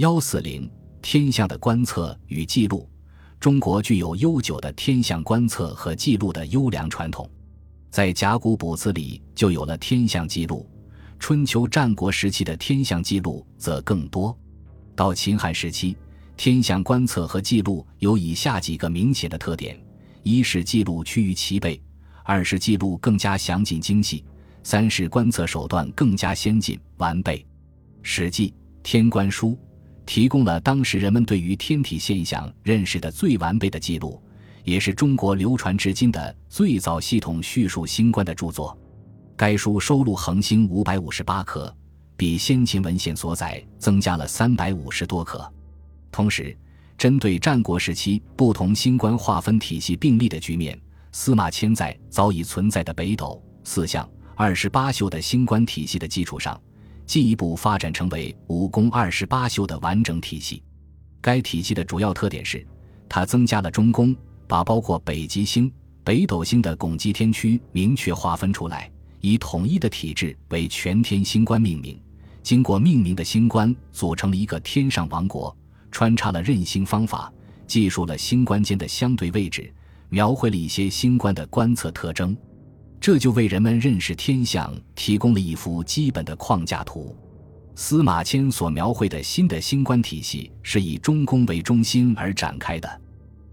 幺四零天象的观测与记录，中国具有悠久的天象观测和记录的优良传统，在甲骨卜辞里就有了天象记录。春秋战国时期的天象记录则更多。到秦汉时期，天象观测和记录有以下几个明显的特点：一是记录趋于齐备；二是记录更加详尽精细；三是观测手段更加先进完备。《史记·天官书》。提供了当时人们对于天体现象认识的最完备的记录，也是中国流传至今的最早系统叙述星官的著作。该书收录恒星五百五十八颗，比先秦文献所载增加了三百五十多颗。同时，针对战国时期不同星官划分体系并立的局面，司马迁在早已存在的北斗、四象、二十八宿的星官体系的基础上。进一步发展成为五宫二十八宿的完整体系。该体系的主要特点是，它增加了中宫，把包括北极星、北斗星的拱极天区明确划分出来，以统一的体制为全天星官命名。经过命名的星官组成了一个天上王国，穿插了认星方法，记述了星官间的相对位置，描绘了一些星官的观测特征。这就为人们认识天象提供了一幅基本的框架图。司马迁所描绘的新的星官体系是以中宫为中心而展开的，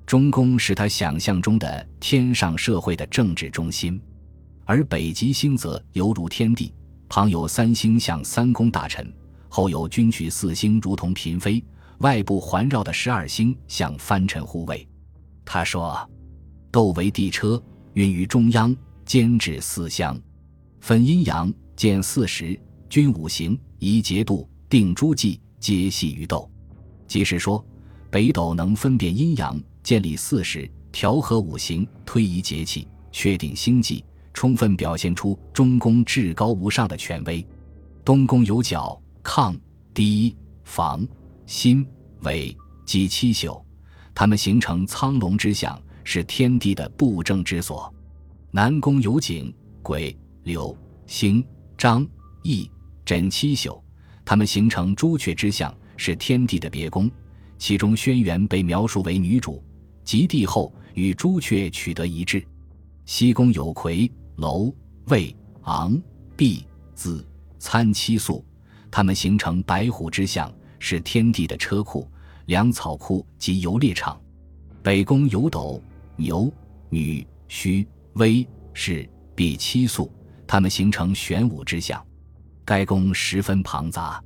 中宫是他想象中的天上社会的政治中心，而北极星则犹如天地，旁有三星像三公大臣，后有军曲四星如同嫔妃，外部环绕的十二星像藩臣护卫。他说：“斗为地车，运于中央。”兼治四乡，分阴阳，见四时，均五行，宜节度，定诸纪，皆系于斗。即是说，北斗能分辨阴阳，建立四时，调和五行，推移节气，确定星纪，充分表现出中宫至高无上的权威。东宫有角、亢、氐、房、辛、尾、及七宿，它们形成苍龙之象，是天地的布政之所。南宫有景、鬼、柳、星、张、翼、枕七宿，它们形成朱雀之象，是天地的别宫。其中轩辕被描述为女主，及帝后与朱雀取得一致。西宫有魁、楼、魏、昂、毕、子、参七宿，它们形成白虎之象，是天地的车库、粮草库及游猎场。北宫有斗、牛、女、戌。威是比七宿，它们形成玄武之象。该宫十分庞杂，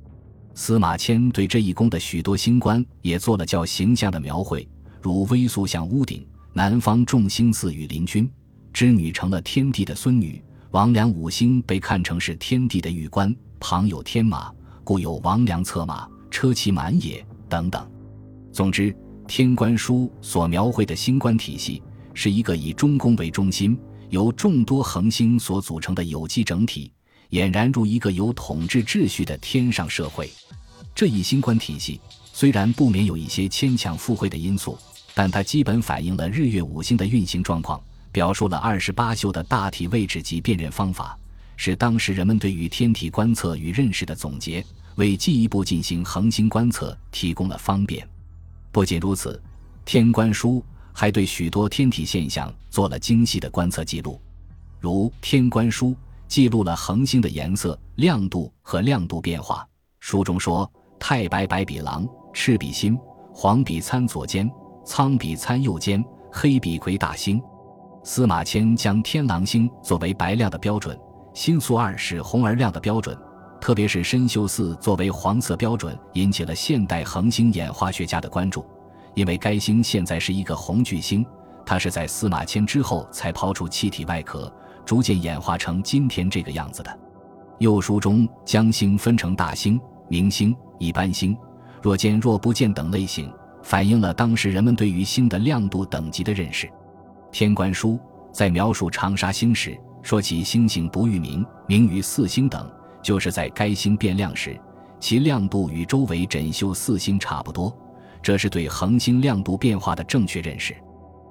司马迁对这一宫的许多星官也做了较形象的描绘，如微宿像屋顶，南方众星似羽林君，织女成了天帝的孙女，王良五星被看成是天帝的玉冠，旁有天马，故有王良策马，车骑满也等等。总之，《天官书》所描绘的星官体系。是一个以中宫为中心、由众多恒星所组成的有机整体，俨然如一个有统治秩序的天上社会。这一星官体系虽然不免有一些牵强附会的因素，但它基本反映了日月五星的运行状况，表述了二十八宿的大体位置及辨认方法，是当时人们对于天体观测与认识的总结，为进一步进行恒星观测提供了方便。不仅如此，《天官书》。还对许多天体现象做了精细的观测记录，如《天官书》记录了恒星的颜色、亮度和亮度变化。书中说：“太白白比狼，赤比心，黄比参左肩，苍比参右肩，黑比魁大星。”司马迁将天狼星作为白亮的标准，星宿二是红而亮的标准，特别是参宿四作为黄色标准，引起了现代恒星演化学家的关注。因为该星现在是一个红巨星，它是在司马迁之后才抛出气体外壳，逐渐演化成今天这个样子的。右书中将星分成大星、明星、一般星、若见若不见等类型，反映了当时人们对于星的亮度等级的认识。天官书在描述长沙星时，说起星星不遇明，明于四星等，就是在该星变亮时，其亮度与周围枕宿四星差不多。这是对恒星亮度变化的正确认识。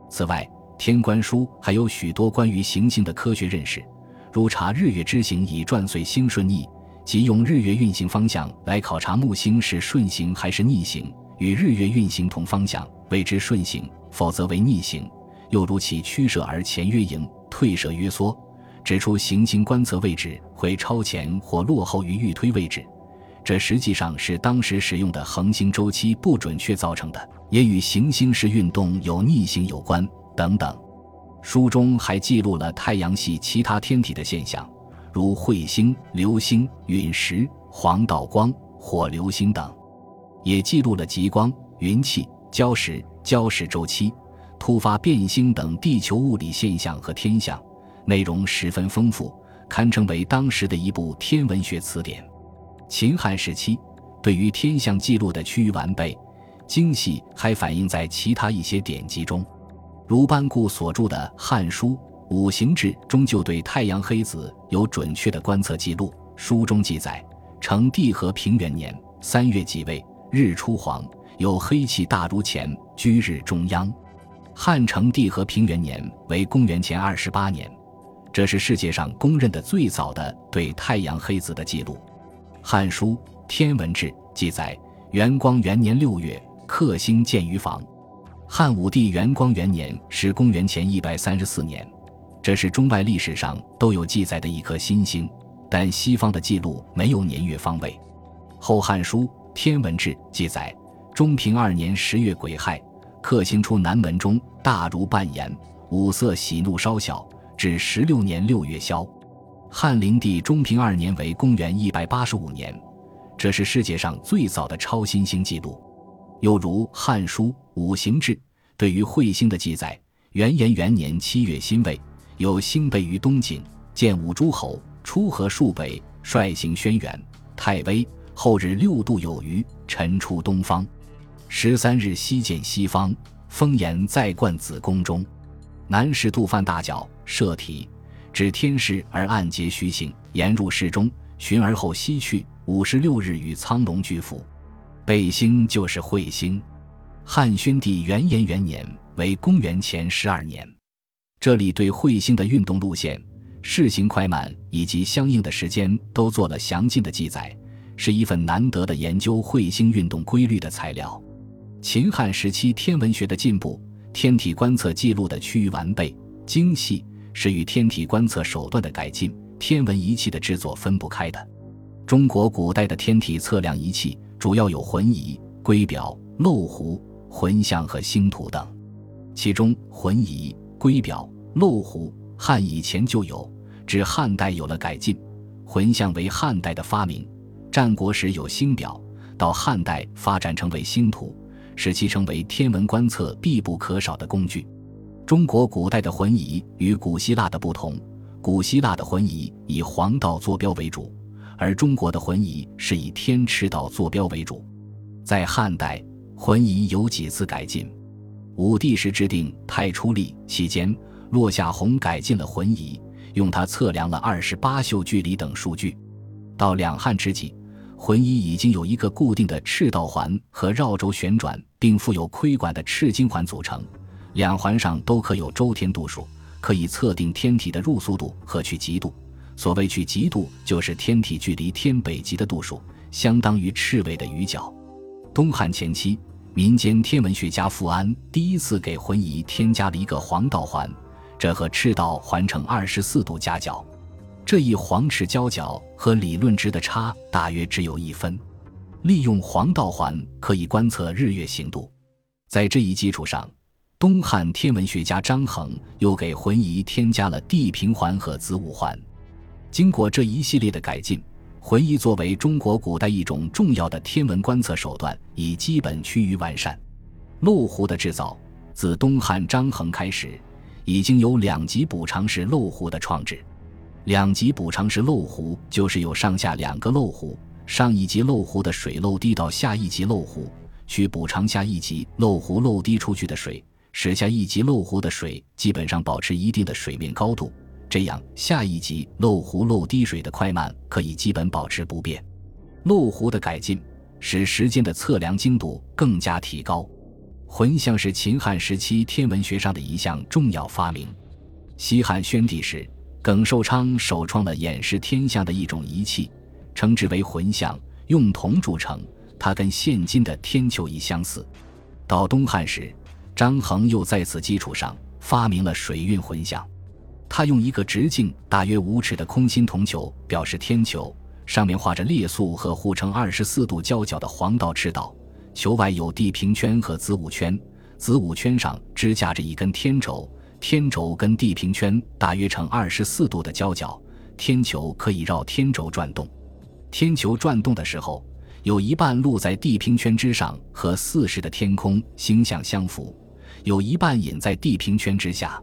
此外，《天官书》还有许多关于行星的科学认识，如查日月之行以转岁星顺逆，即用日月运行方向来考察木星是顺行还是逆行，与日月运行同方向谓之顺行，否则为逆行。又如其趋射而前曰盈，退射曰缩，指出行星观测位置会超前或落后于预推位置。这实际上是当时使用的恒星周期不准确造成的，也与行星式运动有逆行有关等等。书中还记录了太阳系其他天体的现象，如彗星、流星、陨石、黄道光、火流星等，也记录了极光、云气、礁石、礁石周期、突发变星等地球物理现象和天象，内容十分丰富，堪称为当时的一部天文学词典。秦汉时期，对于天象记录的趋于完备、精细，还反映在其他一些典籍中，如班固所著的《汉书·五行志》中就对太阳黑子有准确的观测记录。书中记载：成帝和平元年三月即位，日出黄，有黑气大如钱，居日中央。汉成帝和平元年为公元前二十八年，这是世界上公认的最早的对太阳黑子的记录。《汉书·天文志》记载，元光元年六月，克星见于房。汉武帝元光元年是公元前一百三十四年，这是中外历史上都有记载的一颗新星，但西方的记录没有年月方位。《后汉书·天文志》记载，中平二年十月癸亥，克星出南门中，大如半檐，五色喜怒稍小，至十六年六月消。汉灵帝中平二年为公元一百八十五年，这是世界上最早的超新星记录。又如《汉书·五行志》对于彗星的记载：元延元年七月辛未，有星背于东井，见五诸侯出河数北，率行轩辕太微。后日六度有余，晨出东方。十三日西见西方，风言在冠子宫中。南是杜范大角，射体。指天势而暗结虚行，言入室中，寻而后西去。五十六日与苍龙俱伏，北星就是彗星。汉宣帝元延元年为公元前十二年，这里对彗星的运动路线、势行快慢以及相应的时间都做了详尽的记载，是一份难得的研究彗星运动规律的材料。秦汉时期天文学的进步，天体观测记录的趋于完备、精细。是与天体观测手段的改进、天文仪器的制作分不开的。中国古代的天体测量仪器主要有浑仪、圭表、漏壶、浑象和星图等。其中，浑仪、圭表、漏壶汉以前就有，至汉代有了改进。浑象为汉代的发明，战国时有星表，到汉代发展成为星图，使其成为天文观测必不可少的工具。中国古代的浑仪与古希腊的不同，古希腊的浑仪以黄道坐标为主，而中国的浑仪是以天池道坐标为主。在汉代，浑仪有几次改进。武帝时制定太初历期间，落下闳改进了浑仪，用它测量了二十八宿距离等数据。到两汉之际，浑仪已经有一个固定的赤道环和绕轴旋转并附有窥管的赤金环组成。两环上都刻有周天度数，可以测定天体的入速度和去极度。所谓去极度，就是天体距离天北极的度数，相当于赤纬的余角。东汉前期，民间天文学家富安第一次给浑仪添加了一个黄道环，这和赤道环成二十四度夹角。这一黄赤交角和理论值的差大约只有一分。利用黄道环可以观测日月行度，在这一基础上。东汉天文学家张衡又给浑仪添加了地平环和子午环。经过这一系列的改进，浑仪作为中国古代一种重要的天文观测手段，已基本趋于完善。漏壶的制造自东汉张衡开始，已经有两级补偿式漏壶的创制。两级补偿式漏壶就是有上下两个漏壶，上一级漏壶的水漏滴到下一级漏壶，去补偿下一级漏壶漏滴出去的水。使下一级漏壶的水基本上保持一定的水面高度，这样下一级漏壶漏滴水的快慢可以基本保持不变。漏壶的改进使时间的测量精度更加提高。浑象是秦汉时期天文学上的一项重要发明。西汉宣帝时，耿寿昌首创了演示天象的一种仪器，称之为浑象，用铜铸成。它跟现今的天球仪相似。到东汉时，张衡又在此基础上发明了水运浑象。他用一个直径大约五尺的空心铜球表示天球，上面画着列宿和护成二十四度交角的黄道赤道，球外有地平圈和子午圈，子午圈上支架着一根天轴，天轴跟地平圈大约成二十四度的交角，天球可以绕天轴转动。天球转动的时候。有一半露在地平圈之上，和四时的天空星象相符；有一半隐在地平圈之下。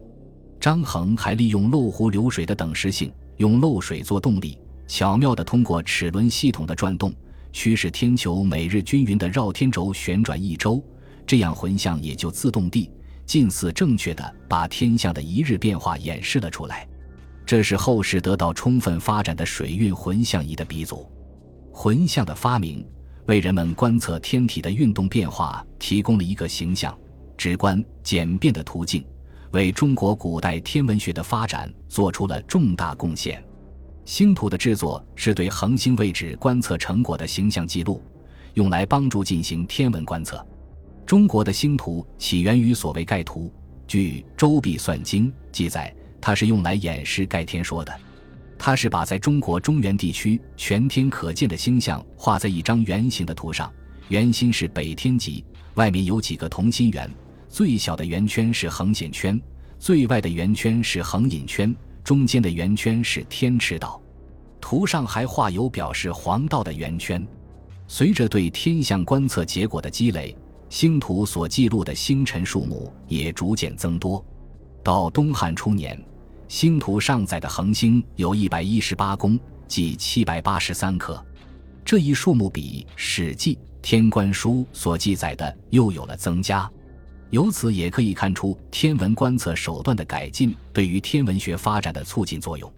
张衡还利用漏壶流水的等时性，用漏水做动力，巧妙地通过齿轮系统的转动，驱使天球每日均匀地绕天轴旋转一周，这样浑象也就自动地、近似正确地把天象的一日变化演示了出来。这是后世得到充分发展的水运浑象仪的鼻祖。浑象的发明，为人们观测天体的运动变化提供了一个形象、直观、简便的途径，为中国古代天文学的发展做出了重大贡献。星图的制作是对恒星位置观测成果的形象记录，用来帮助进行天文观测。中国的星图起源于所谓盖图，据《周髀算经》记载，它是用来演示盖天说的。它是把在中国中原地区全天可见的星象画在一张圆形的图上，圆心是北天极，外面有几个同心圆，最小的圆圈是恒显圈，最外的圆圈是恒隐圈，中间的圆圈是天池道。图上还画有表示黄道的圆圈。随着对天象观测结果的积累，星图所记录的星辰数目也逐渐增多。到东汉初年。星图上载的恒星有一百一十八宫，即七百八十三颗。这一数目比《史记·天官书》所记载的又有了增加。由此也可以看出天文观测手段的改进对于天文学发展的促进作用。